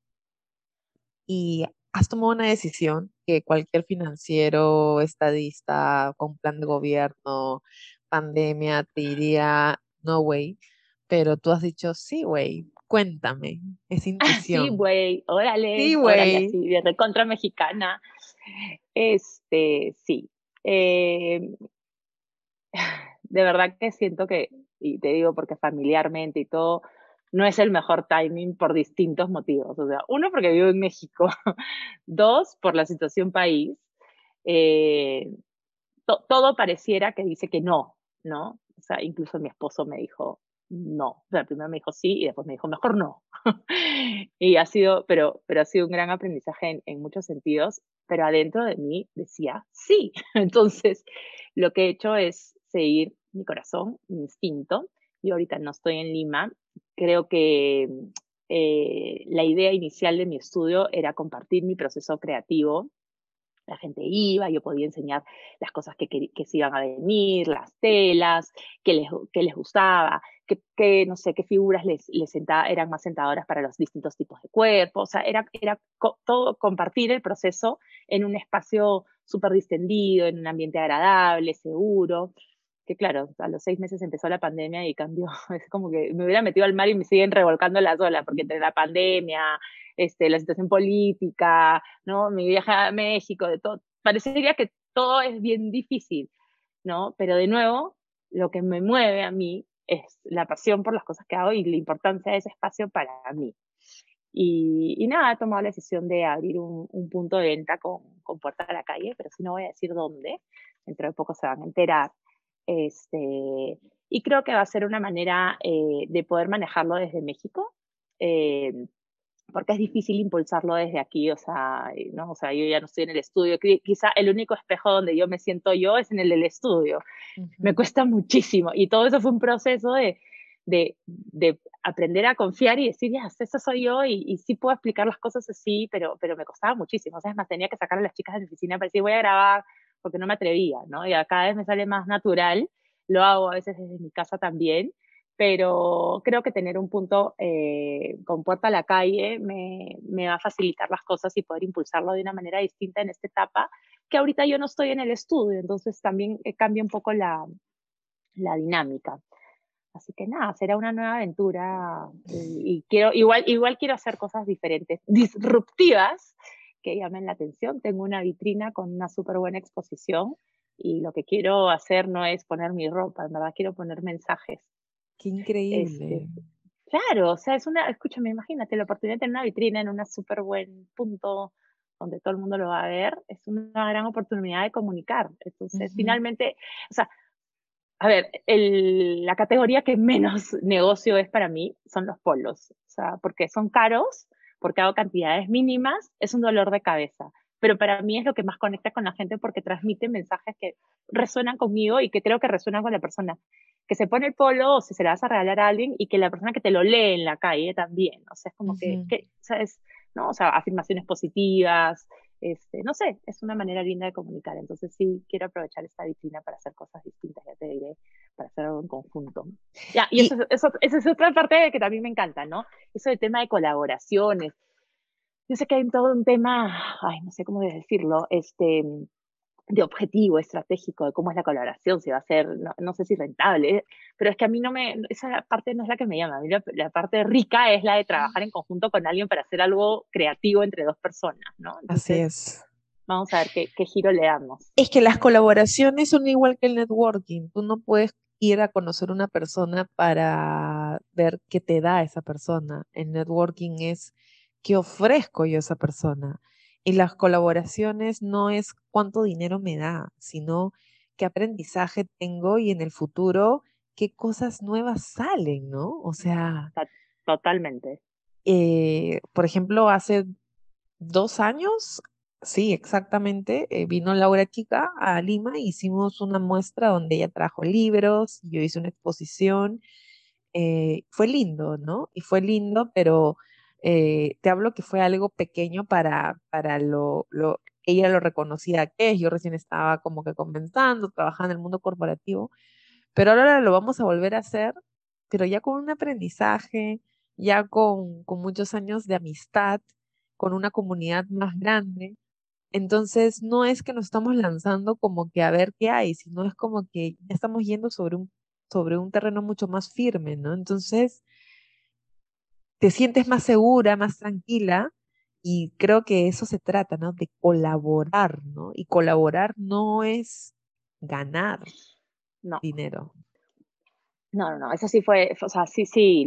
Y has tomado una decisión que cualquier financiero, estadista, con plan de gobierno, pandemia, te diría, no way, pero tú has dicho, sí, güey, Cuéntame, es intuición. sí, güey, órale. Sí, güey. de contra mexicana. Este, sí. Eh, de verdad que siento que, y te digo porque familiarmente y todo, no es el mejor timing por distintos motivos. O sea, uno, porque vivo en México. Dos, por la situación país. Eh, todo pareciera que dice que no, ¿no? O sea, incluso mi esposo me dijo, no. O sea, primero me dijo sí y después me dijo mejor no. y ha sido, pero, pero ha sido un gran aprendizaje en, muchos sentidos, pero adentro de mí decía sí. Entonces, lo que he hecho es seguir mi corazón, mi instinto. Y ahorita no estoy en Lima. Creo que eh, la idea inicial de mi estudio era compartir mi proceso creativo la gente iba, yo podía enseñar las cosas que, que, se iban a venir, las telas, qué les, les gustaba, qué, no sé, qué figuras les, les eran más sentadoras para los distintos tipos de cuerpos, o sea, era, era todo compartir el proceso en un espacio súper distendido, en un ambiente agradable, seguro, que claro, a los seis meses empezó la pandemia y cambió, es como que me hubiera metido al mar y me siguen revolcando las olas, porque entre la pandemia, este, la situación política, ¿no? Mi viaje a México, de todo. Parecería que todo es bien difícil, ¿no? Pero de nuevo, lo que me mueve a mí es la pasión por las cosas que hago y la importancia de ese espacio para mí. Y, y nada, he tomado la decisión de abrir un, un punto de venta con, con, puerta a la calle, pero si no voy a decir dónde, dentro de poco se van a enterar. Este, y creo que va a ser una manera eh, de poder manejarlo desde México. Eh, porque es difícil impulsarlo desde aquí, o sea, ¿no? o sea, yo ya no estoy en el estudio, quizá el único espejo donde yo me siento yo es en el del estudio, me cuesta muchísimo, y todo eso fue un proceso de, de, de aprender a confiar y decir, ya, eso soy yo, y, y, sí puedo explicar las cosas así, pero, pero me costaba muchísimo, o sea, es más, tenía que sacar a las chicas de la oficina para decir, voy a grabar, porque no me atrevía, ¿no? Y cada vez me sale más natural, lo hago a veces desde mi casa también, pero creo que tener un punto eh, con puerta a la calle me, me, va a facilitar las cosas y poder impulsarlo de una manera distinta en esta etapa, que ahorita yo no estoy en el estudio, entonces también eh, cambia un poco la, la dinámica. Así que nada, será una nueva aventura y, quiero, igual, igual quiero hacer cosas diferentes, disruptivas, que llamen la atención. Tengo una vitrina con una súper buena exposición y lo que quiero hacer no es poner mi ropa, en verdad quiero poner mensajes Qué increíble. Este, claro, o sea, es una, escúchame, imagínate la oportunidad de tener una vitrina en un súper buen punto donde todo el mundo lo va a ver, es una gran oportunidad de comunicar. Entonces, finalmente, o sea, a ver, el, la categoría que menos negocio es para mí son los polos, o sea, porque son caros, porque hago cantidades mínimas, es un dolor de cabeza. Pero para mí es lo que más conecta con la gente porque transmite mensajes que resuenan conmigo y que creo que resuenan con la persona que se pone el polo o si se le vas a regalar a alguien y que la persona que te lo lee en la calle también. O sea, es como que, ¿sabes? ¿no? O sea, afirmaciones positivas, este, no sé, es una manera linda de comunicar. Entonces sí, quiero aprovechar esta vitrina para hacer cosas distintas, ya te diré, para hacer algo en conjunto. Ya, y, Eso, eso, esa es otra parte que también me encanta, ¿no? Eso del tema de colaboraciones. Yo sé que hay todo un tema, ay, no sé cómo decirlo, este, de objetivo estratégico, de cómo es la colaboración, si va a ser, no, sé si rentable, pero es que a mí no me, esa parte no es la que me llama, a mí la, parte rica es la de trabajar en conjunto con alguien para hacer algo creativo entre dos personas, ¿no? Así es. Vamos a ver qué, qué giro le damos. Es que las colaboraciones son igual que el networking, tú no puedes ir a conocer una persona para ver qué te da esa persona. El networking es qué ofrezco yo a esa persona. Y las colaboraciones no es cuánto dinero me da, sino qué aprendizaje tengo y en el futuro qué cosas nuevas salen, ¿no? O sea... Totalmente. Eh, por ejemplo, hace dos años, sí, exactamente, eh, vino Laura Chica a Lima, hicimos una muestra donde ella trajo libros, yo hice una exposición, eh, fue lindo, ¿no? Y fue lindo, pero te hablo que fue algo pequeño para, para lo, lo, ella lo reconocía que es, yo recién estaba como que comenzando, trabajando en el mundo corporativo, pero ahora lo vamos a volver a hacer, pero ya con un aprendizaje, ya con, con muchos años de amistad, con una comunidad más grande. Entonces, no es que nos estamos lanzando como que a ver qué hay, sino es como que ya estamos yendo sobre un, sobre un terreno mucho más firme, ¿no? Entonces, te sientes más segura, más tranquila y creo que eso se trata, ¿no? De colaborar, ¿no? Y colaborar no es ganar dinero. No, no, no, eso sí fue, o sea, sí, sí,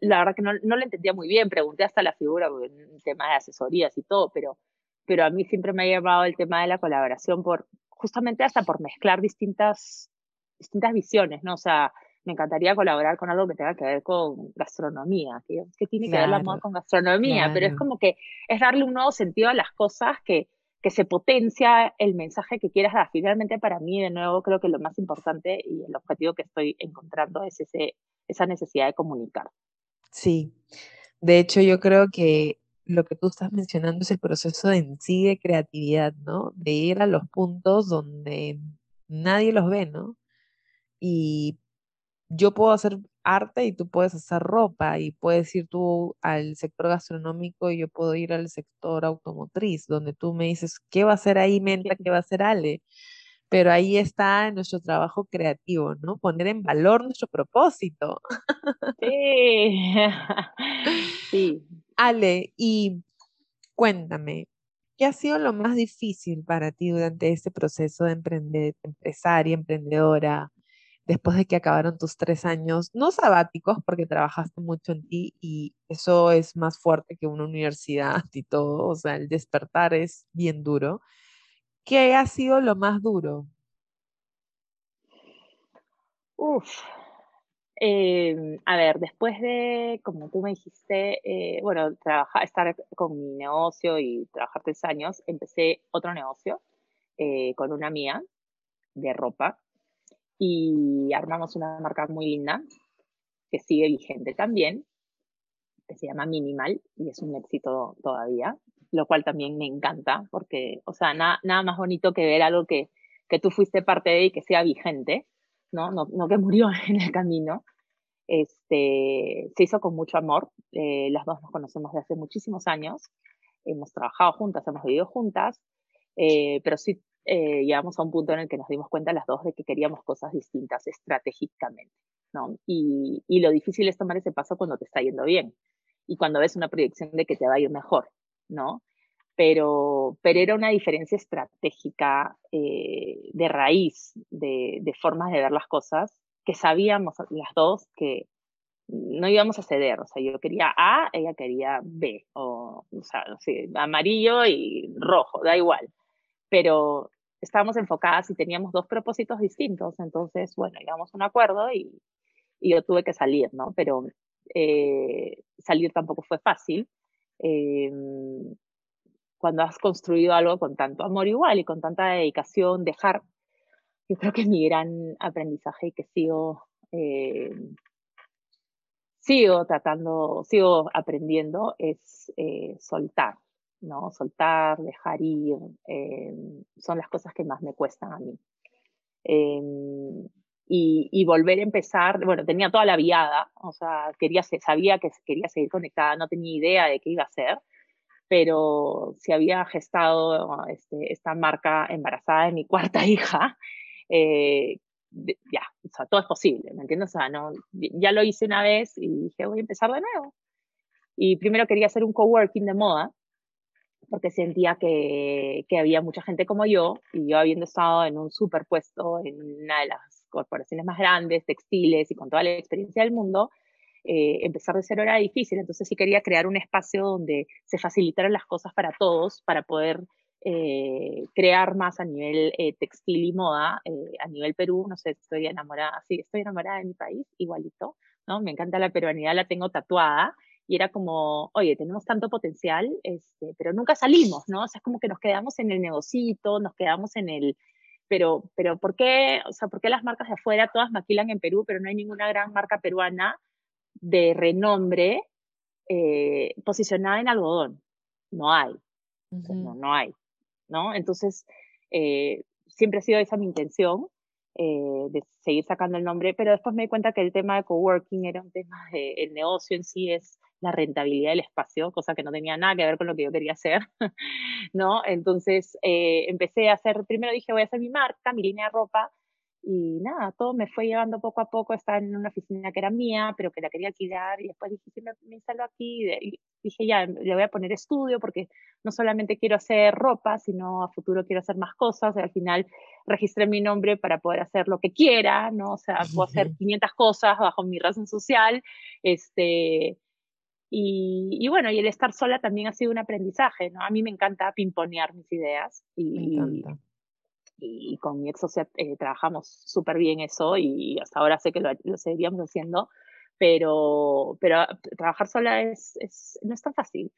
la verdad que no, no, lo entendía muy bien, pregunté hasta la figura, el tema de asesorías y todo, pero, pero a mí siempre me ha llevado el tema de la colaboración por, justamente hasta por mezclar distintas, distintas visiones, ¿no? O sea, me encantaría colaborar con algo que tenga que ver con gastronomía, que, que tiene que ver la moda con gastronomía, pero es como que es darle un nuevo sentido a las cosas que, que se potencia el mensaje que quieras dar. Finalmente, para mí, de nuevo, creo que lo más importante y el objetivo que estoy encontrando es ese, esa necesidad de comunicar. Sí, de hecho, yo creo que lo que tú estás mencionando es el proceso de en sí de creatividad, ¿no? De ir a los puntos donde nadie los ve, ¿no? Y yo puedo hacer arte y tú puedes hacer ropa y puedes ir tú al sector gastronómico y yo puedo ir al sector automotriz, donde tú me dices, ¿qué va a hacer ahí Menta? ¿Qué va a hacer Ale? Pero ahí está nuestro trabajo creativo, ¿no? Poner en valor nuestro propósito. Sí. sí. Ale, y cuéntame, ¿qué ha sido lo más difícil para ti durante este proceso de emprender, empresaria, emprendedora? Después de que acabaron tus tres años, no sabáticos, porque trabajaste mucho en ti y eso es más fuerte que una universidad y todo, o sea, el despertar es bien duro. ¿Qué ha sido lo más duro? Uf, em, a ver, después de, como tú me dijiste, eh, bueno, trabajar, estar con mi negocio y trabajar tres años, empecé otro negocio eh, con una mía de ropa y armamos una marca muy linda que sigue vigente también, que se llama Minimal y es un éxito todavía, lo cual también me encanta porque, o sea, nada, nada más bonito que ver algo que, que tú fuiste parte de y que sea vigente, ¿no? No, no que murió en el camino. Este, se hizo con mucho amor, eh, las dos nos conocemos desde hace muchísimos años, hemos trabajado juntas, hemos vivido juntas, eh, pero sí eh, llegamos a un punto en el que nos dimos cuenta las dos de que queríamos cosas distintas estratégicamente, ¿no? Y, y, lo difícil es tomar ese paso cuando te está yendo bien y cuando ves una proyección de que te va a ir mejor, ¿no? Pero, pero era una diferencia estratégica eh, de raíz, de, de formas de ver las cosas, que sabíamos las dos que no íbamos a ceder, o sea, yo quería A, ella quería B, o, o sea, amarillo y rojo, da igual pero estábamos enfocadas y teníamos dos propósitos distintos, entonces, bueno, llegamos a un acuerdo y, yo tuve que salir, ¿no? Pero eh, salir tampoco fue fácil. Eh, cuando has construido algo con tanto amor igual y con tanta dedicación, dejar, yo creo que mi gran aprendizaje y que sigo, eh, sigo tratando, sigo aprendiendo es soltar, ¿no? Soltar, dejar ir, eh, son las cosas que más me cuestan a mí. Em, y, volver a empezar, bueno, tenía toda la viada, o sea, quería, sabía que quería seguir conectada, no tenía idea de qué iba a hacer, pero si había gestado este, esta marca embarazada de mi cuarta hija, eh, ya, o sea, todo es posible, ¿me entiendes? O sea, no, ya lo hice una vez y dije, voy a empezar de nuevo. Y primero quería hacer un coworking de moda, porque sentía que, que, había mucha gente como yo, y yo habiendo estado en un superpuesto en una de las corporaciones más grandes, textiles y con toda la experiencia del mundo, eh, empezar de cero era difícil, entonces sí quería crear un espacio donde se facilitaran las cosas para todos, para poder eh, crear más a nivel eh, textil y moda, a nivel Perú, no sé, estoy enamorada, sí, estoy enamorada de mi país, igualito, ¿no? Me encanta la peruanidad, la tengo tatuada, y era como, oye, tenemos tanto potencial, este, pero nunca salimos, ¿no? O sea, es como que nos quedamos en el negocito, nos quedamos en el, pero, pero ¿por qué, o sea, por qué las marcas de afuera todas maquilan en Perú, pero no hay ninguna gran marca peruana de renombre eh, posicionada en algodón? No hay, no, no hay, ¿no? Entonces, eh, siempre ha sido esa mi intención, eh, de seguir sacando el nombre, pero después me di cuenta que el tema de coworking era un tema de, el negocio en sí es la rentabilidad del espacio, cosa que no tenía nada que ver con lo que yo quería hacer, ¿no? Entonces eh, empecé a hacer, primero dije voy a hacer mi marca, mi línea de ropa, y nada, todo me fue llevando poco a poco, estaba en una oficina que era mía, pero que la quería alquilar, y después dije, sí, me, me instalo aquí, y dije, ya, le voy a poner estudio, porque no solamente quiero hacer ropa, sino a futuro quiero hacer más cosas, y al final registré mi nombre para poder hacer lo que quiera, ¿no? O sea, puedo hacer 500 cosas bajo mi razón social, este, y, bueno, y el estar sola también ha sido un aprendizaje, ¿no? A mí me encanta pimponear mis ideas y, y con mi ex socia eh, trabajamos súper bien eso y hasta ahora sé que lo, seguiríamos haciendo, pero, pero trabajar sola es, es, no es tan fácil.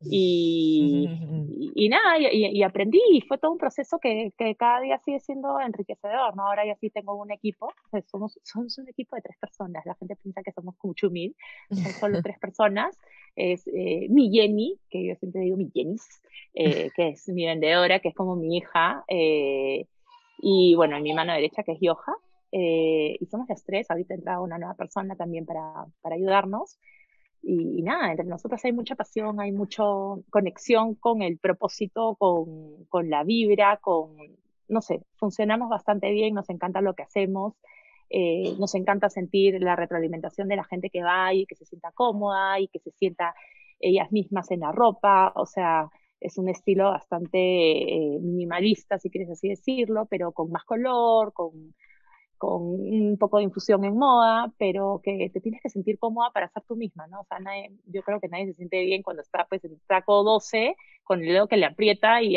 Y, y, nada, y, aprendí, y fue todo un proceso que, que, cada día sigue siendo enriquecedor, ¿no? Ahora ya sí tengo un equipo, somos, somos un equipo de tres personas, la gente piensa que somos mucho mil, son solo tres personas, es eh, mi Jenny, que yo siempre digo mi Jenny, eh, que es mi vendedora, que es como mi hija, eh, y bueno, mi mano derecha, que es Yoja, y somos las tres, ahorita entra una nueva persona también para, para ayudarnos, y, nada, entre nosotros hay mucha pasión, hay mucha conexión con el propósito, con, con, la vibra, con, no sé, funcionamos bastante bien, nos encanta lo que hacemos, eh, nos encanta sentir la retroalimentación de la gente que va y que se sienta cómoda y que se sienta ellas mismas en la ropa, o sea, es un estilo bastante eh, minimalista, si quieres así decirlo, pero con más color, con con un poco de infusión en moda, pero que te tienes que sentir cómoda para ser tú misma, ¿no? O sea, yo creo que nadie se siente bien cuando está pues en taco 12 con el dedo que le aprieta y,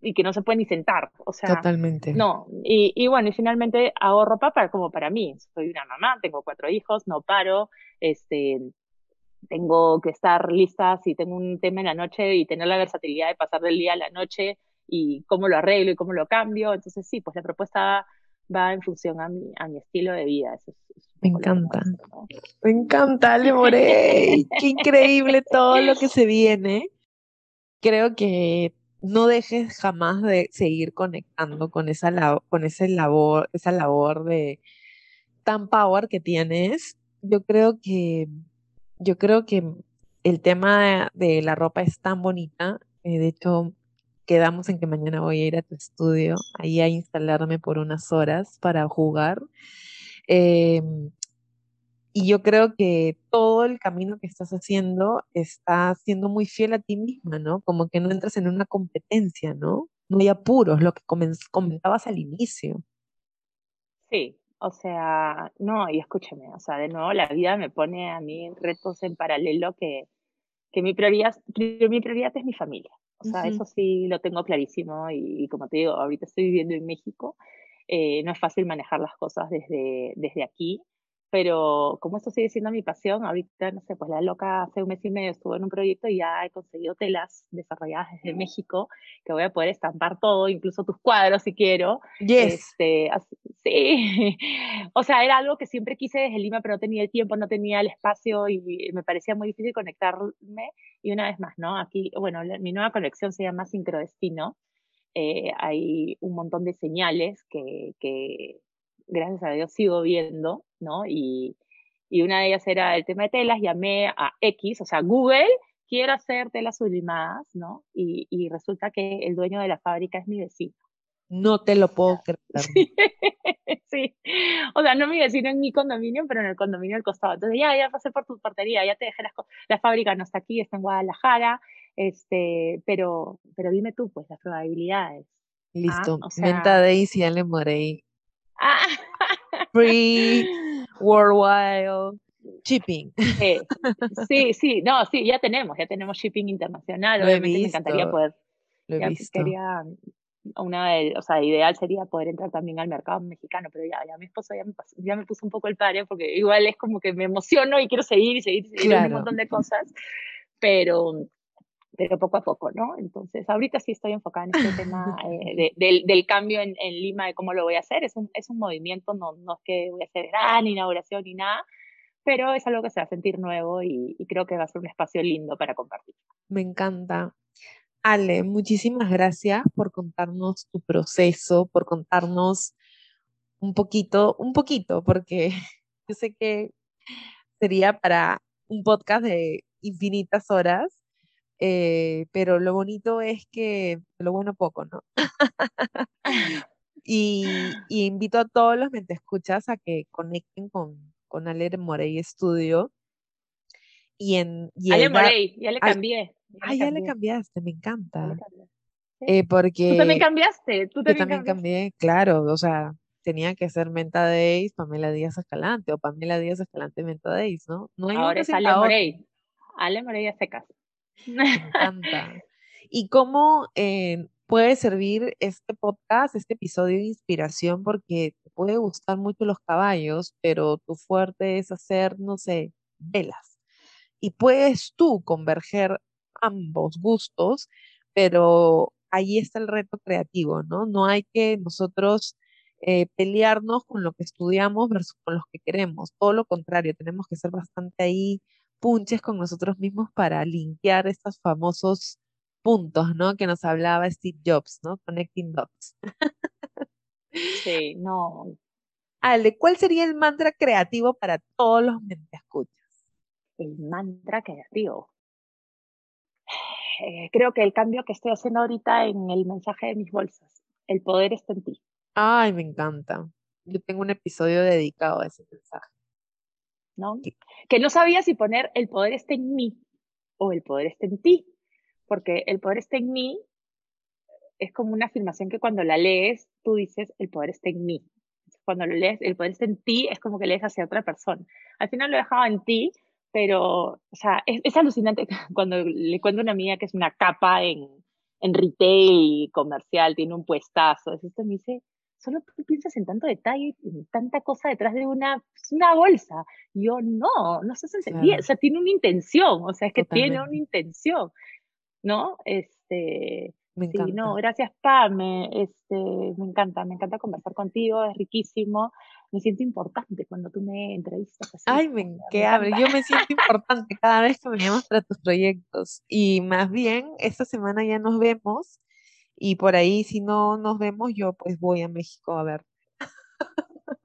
y que no se puede ni sentar, o sea. Totalmente. No, y, y, bueno, y finalmente hago ropa para, como para mí, soy una mamá, tengo cuatro hijos, no paro, este, tengo que estar lista si tengo un tema en la noche y tener la versatilidad de pasar del día a la noche y cómo lo arreglo y cómo lo cambio, entonces sí, pues la propuesta va en función a mi, a mi estilo de vida. Eso me encanta. Me encanta, Ale Morey. Qué increíble todo lo que se viene. Creo que no dejes jamás de seguir conectando con esa, con ese labor, esa labor de tan power que tienes. Yo creo que, yo creo que el tema de la ropa es tan bonita. Eh, de hecho, quedamos en que mañana voy a ir a tu estudio, ahí a instalarme por unas horas para jugar. Em, y yo creo que todo el camino que estás haciendo está siendo muy fiel a ti misma, ¿no? Como que no entras en una competencia, ¿no? No hay apuros, lo que comentabas al inicio. Sí, o sea, no, y escúchame, o sea, de nuevo la vida me pone a mí retos en paralelo que, que mi, prioridad, mi prioridad es mi familia. O sea, eso sí lo tengo clarísimo y, como te digo, ahorita estoy viviendo en México. Eh, no es fácil manejar las cosas desde, desde aquí, pero como esto sigue siendo mi pasión, ahorita, no sé, pues la loca hace un mes y medio estuvo en un proyecto y ya he conseguido telas desarrolladas desde México, que voy a poder estampar todo, incluso tus cuadros si quiero. Yes. Este, sí, o sea, era algo que siempre quise desde Lima, pero no tenía el tiempo, no tenía el espacio y me parecía muy difícil conectarme. Y una vez más, ¿no? Aquí, bueno, mi nueva colección se llama Sincrodestino. Eh, hay un montón de señales que, que gracias a Dios sigo viendo, ¿no? Y, y una de ellas era el tema de telas, llamé a X, o sea, Google, quiero hacer telas sublimadas, ¿no? Y, y resulta que el dueño de la fábrica es mi vecino. No te lo puedo creer. Sí. o sea, no mi vecino en mi condominio, pero en el condominio al costado. Entonces, ya, ya pasé por tu portería, ya te dejé las La fábrica no está aquí, está en Guadalajara, este, pero, pero dime tú, pues, las probabilidades. ¿ah? Listo. O Menta Daisy, Morey. Ah. Free, worldwide. shipping. sí, sí, no, sí, ya tenemos, ya tenemos shipping internacional. Obviamente me encantaría poder. Lo he visto. Quería, una o sea, ideal sería poder entrar también al mercado mexicano, pero ya, ya mi esposo ya me, ya me puso un poco el pare porque igual es como que me emociono y quiero seguir y seguir y seguir un montón de cosas, pero, pero poco a poco, ¿no? Entonces, ahorita sí estoy enfocada en este tema eh, del, del, cambio en, en, Lima, de cómo lo voy a hacer. Es un, es un movimiento, no, no es que voy a hacer gran inauguración ni nada, pero es algo que se va a sentir nuevo y, y creo que va a ser un espacio lindo para compartir. Me encanta. Ale, muchísimas gracias por contarnos tu proceso, por contarnos un poquito, un poquito, porque yo sé que sería para un podcast de infinitas horas, eh, pero lo bonito es que lo bueno poco, ¿no? y, invito a todos los que te escuchas a que conecten con, con Ale Morey Studio. Y en, y Ale Morey, ya le cambié. Ah, ya le cambiaste, me encanta. Eh, porque... Tú también cambiaste, tú también, yo también cambié, claro, o sea, tenía que ser Menta Days, Pamela Díaz Escalante, o Pamela Díaz Escalante Menta Days, ¿no? no hay Ahora es Ale Morey, Ale Morey a secas. Me encanta. ¿Y cómo eh, puede servir este podcast, este episodio de inspiración? Porque te puede gustar mucho los caballos, pero tu fuerte es hacer, no sé, velas. Y puedes tú converger ambos gustos, pero ahí está el reto creativo, ¿no? No hay que nosotros eh, pelearnos con lo que estudiamos versus con los que queremos. Todo lo contrario, tenemos que ser bastante ahí punches con nosotros mismos para limpiar estos famosos puntos, ¿no? Que nos hablaba Steve Jobs, ¿no? Connecting dots. Sí, no. Ale, ¿cuál sería el mantra creativo para todos los que escuchas? El mantra creativo. Eh, creo que el cambio que estoy haciendo ahorita en el mensaje de mis bolsas, el poder está en ti. Ay, me encanta. Yo tengo un episodio dedicado a ese mensaje. ¿No? Que no sabía si poner el poder está en mí o el poder está en ti, porque el poder está en mí es como una afirmación que cuando la lees, tú dices, el poder está en mí. Cuando lo lees, el poder está en ti, es como que lees hacia otra persona. Al final lo he dejado en ti, pero, o sea, es, alucinante cuando le cuento a una amiga que es una capa en, en retail comercial, tiene un puestazo, esto me dice, solo tú piensas en tanto detalle, en tanta cosa detrás de una, una bolsa. yo, no, no se claro. o sea, tiene una intención, o sea, es que tiene una intención, ¿no? Este, me encanta. Sí, no, gracias, Pam, este, me encanta, me encanta conversar contigo, es riquísimo me siento importante cuando tú me entrevistas. Ay, me, qué abre. Yo me siento importante cada vez que me llamas para tus proyectos. Y más bien, esta semana ya nos vemos. Y por ahí, si no nos vemos, yo pues voy a México a ver.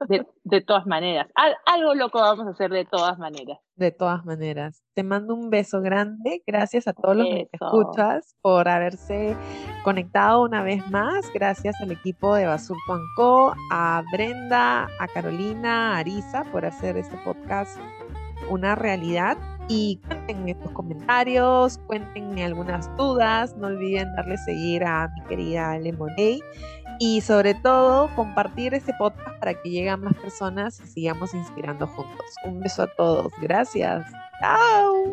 De, de, todas maneras. algo loco vamos a hacer de todas maneras. De todas maneras. Te mando un beso grande. Gracias a todos los que escuchas por haberse conectado una vez más. Gracias al equipo de Basurto Co, a Brenda, a Carolina, a Arisa por hacer este podcast una realidad. Y cuéntenme tus comentarios, cuéntenme algunas dudas. No olviden darle seguir a mi querida Lemonade y sobre todo compartir este podcast para que lleguen más personas y sigamos inspirando juntos. Un beso a todos. Gracias. Chao.